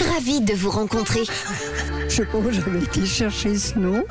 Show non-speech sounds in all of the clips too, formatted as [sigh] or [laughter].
Ravie de vous rencontrer. Je sais pas où j'avais été chercher ce nom.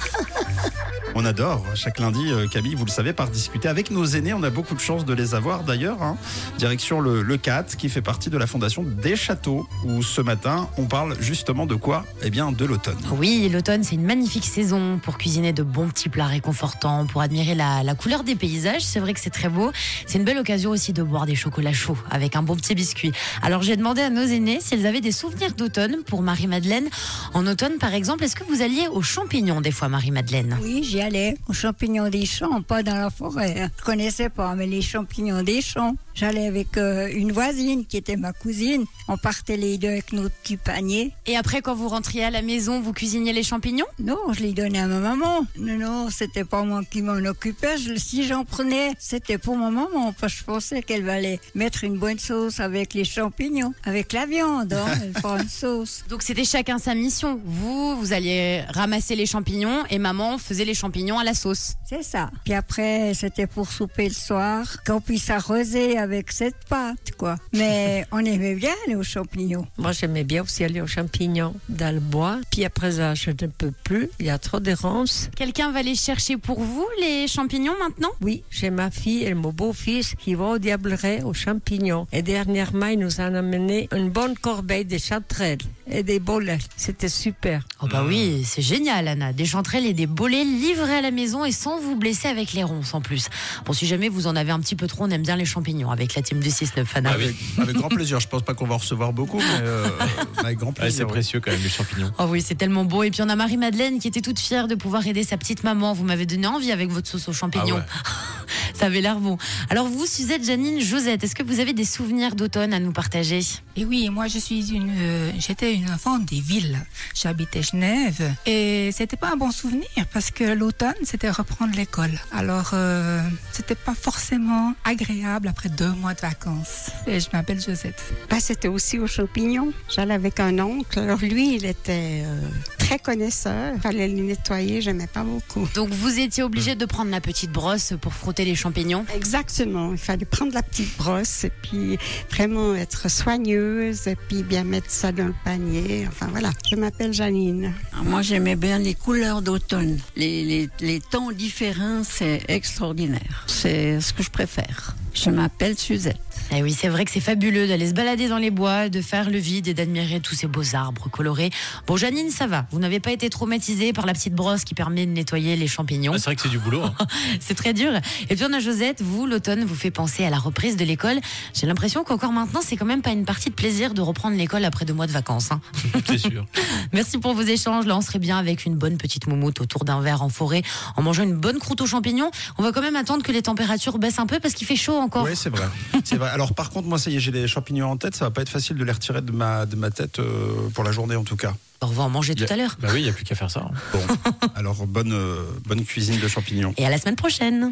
On adore chaque lundi, euh, Camille, vous le savez, par discuter avec nos aînés. On a beaucoup de chance de les avoir d'ailleurs. hein. Direction le, le CAT, qui fait partie de la fondation des châteaux, où ce matin, on parle justement de quoi? Eh bien, de l'automne. Oui, l'automne, c'est une magnifique saison pour cuisiner de bons petits plats réconfortants, pour admirer la, la couleur des paysages. C'est vrai que c'est très beau. C'est une belle occasion aussi de boire des chocolats chauds avec un bon petit biscuit. Alors, j'ai demandé à nos aînés s'ils avaient des souvenirs d'automne pour Marie-Madeleine. En automne, par exemple, est-ce que vous alliez aux champignons des fois, Marie-Madeleine? Oui, j'y allais aux champignons des champs, pas dans la forêt. hein. Je connaissais pas, mais les champignons des champs. J'allais avec euh, une voisine qui était ma cousine. On partait les deux avec nos petits paniers. Et après, quand vous rentriez à la maison, vous cuisiniez les champignons? Non, je les donnais à ma maman. Non, non, c'était pas moi qui m'en occupais. Je- si j'en prenais, c'était pour ma maman. Parce que je pensais qu'elle allait mettre une bonne sauce avec les champignons, avec la viande. Hein, elle [laughs] une sauce. Donc c'était chacun sa mission. Vous, vous alliez ramasser les champignons et maman faisait les champignons à la sauce. C'est ça. Puis après, c'était pour souper le soir, qu'on puisse arroser avec cette pâte, quoi. Mais [laughs] on aimait bien aller aux champignons. Moi, j'aimais bien aussi aller aux champignons dans le bois. Puis après ça, je ne peux plus. Il y a trop de ronces. Quelqu'un va les chercher pour vous, les champignons maintenant? Oui, j'ai ma fille et mon beau-fils qui vont au Diableret aux champignons. Et dernièrement, il nous a amené une bonne corbeille de chanterelles et des bolets. C'était super. Oh bah oui, c'est génial Anna. Des chanterelles et des bolets livrés à la maison et sans vous blesser avec les ronces en plus. Bon, si jamais vous en avez un petit peu trop, on aime bien les champignons avec la team du 6-9 Anna. Avec, avec grand plaisir. Je pense pas qu'on va en recevoir beaucoup, mais euh, [laughs] avec grand Ouais, plaisir. c'est oui. précieux quand même, les champignons. Oh oui, c'est tellement beau. Et puis on a Marie-Madeleine qui était toute fière de pouvoir aider sa petite maman. Vous m'avez donné envie avec votre sauce aux champignons. [laughs] Ça avait l'air bon. Alors vous, Suzette, Janine, Josette, est-ce que vous avez des souvenirs d'automne à nous partager? Et oui, moi je suis une, euh, j'étais une enfant des villes. J'habitais Genève et c'était pas un bon souvenir parce que l'automne c'était reprendre l'école. Alors euh, c'était pas forcément agréable après deux mois de vacances. Et je m'appelle Josette. Ben, c'était aussi aux champignons. J'allais avec un oncle. Alors lui, il était euh, très connaisseur. Il fallait les nettoyer, j'aimais pas beaucoup. Donc vous étiez obligé de prendre la petite brosse pour frotter les champignons? Exactement. Il fallait prendre la petite brosse et puis vraiment être soigneuse et puis bien mettre ça dans le panier. Enfin voilà. Je m'appelle Janine. Ah, Moi, j'aimais bien les couleurs d'automne. Les, les, les tons différents, c'est extraordinaire. C'est ce que je préfère. Je m'appelle Suzette. Eh oui, c'est vrai que c'est fabuleux d'aller se balader dans les bois, de faire le vide et d'admirer tous ces beaux arbres colorés. Bon, Janine, ça va. Vous n'avez pas été traumatisée par la petite brosse qui permet de nettoyer les champignons. Ah, c'est vrai que c'est du boulot. hein. [laughs] C'est très dur. Et puis on a Josette, vous, l'automne vous fait penser à la reprise de l'école. J'ai l'impression qu'encore maintenant, c'est quand même pas une partie de plaisir de reprendre l'école après deux mois de vacances. hein. [laughs] c'est sûr. [laughs] Merci pour vos échanges. Là, on serait bien avec une bonne petite moumoute autour d'un verre en forêt, en mangeant une bonne croûte aux champignons. On va quand même attendre que les températures baissent un peu parce qu'il fait chaud encore. Oui, c'est vrai. c'est vrai. Alors, par contre, moi, ça y est, j'ai les champignons en tête. Ça va pas être facile de les retirer de ma, de ma tête euh, pour la journée, en tout cas. On va en manger tout à l'heure. Bah oui, il n'y a plus qu'à faire ça. hein. [laughs] Bon, alors bonne, euh, bonne cuisine de champignons. Et à la semaine prochaine.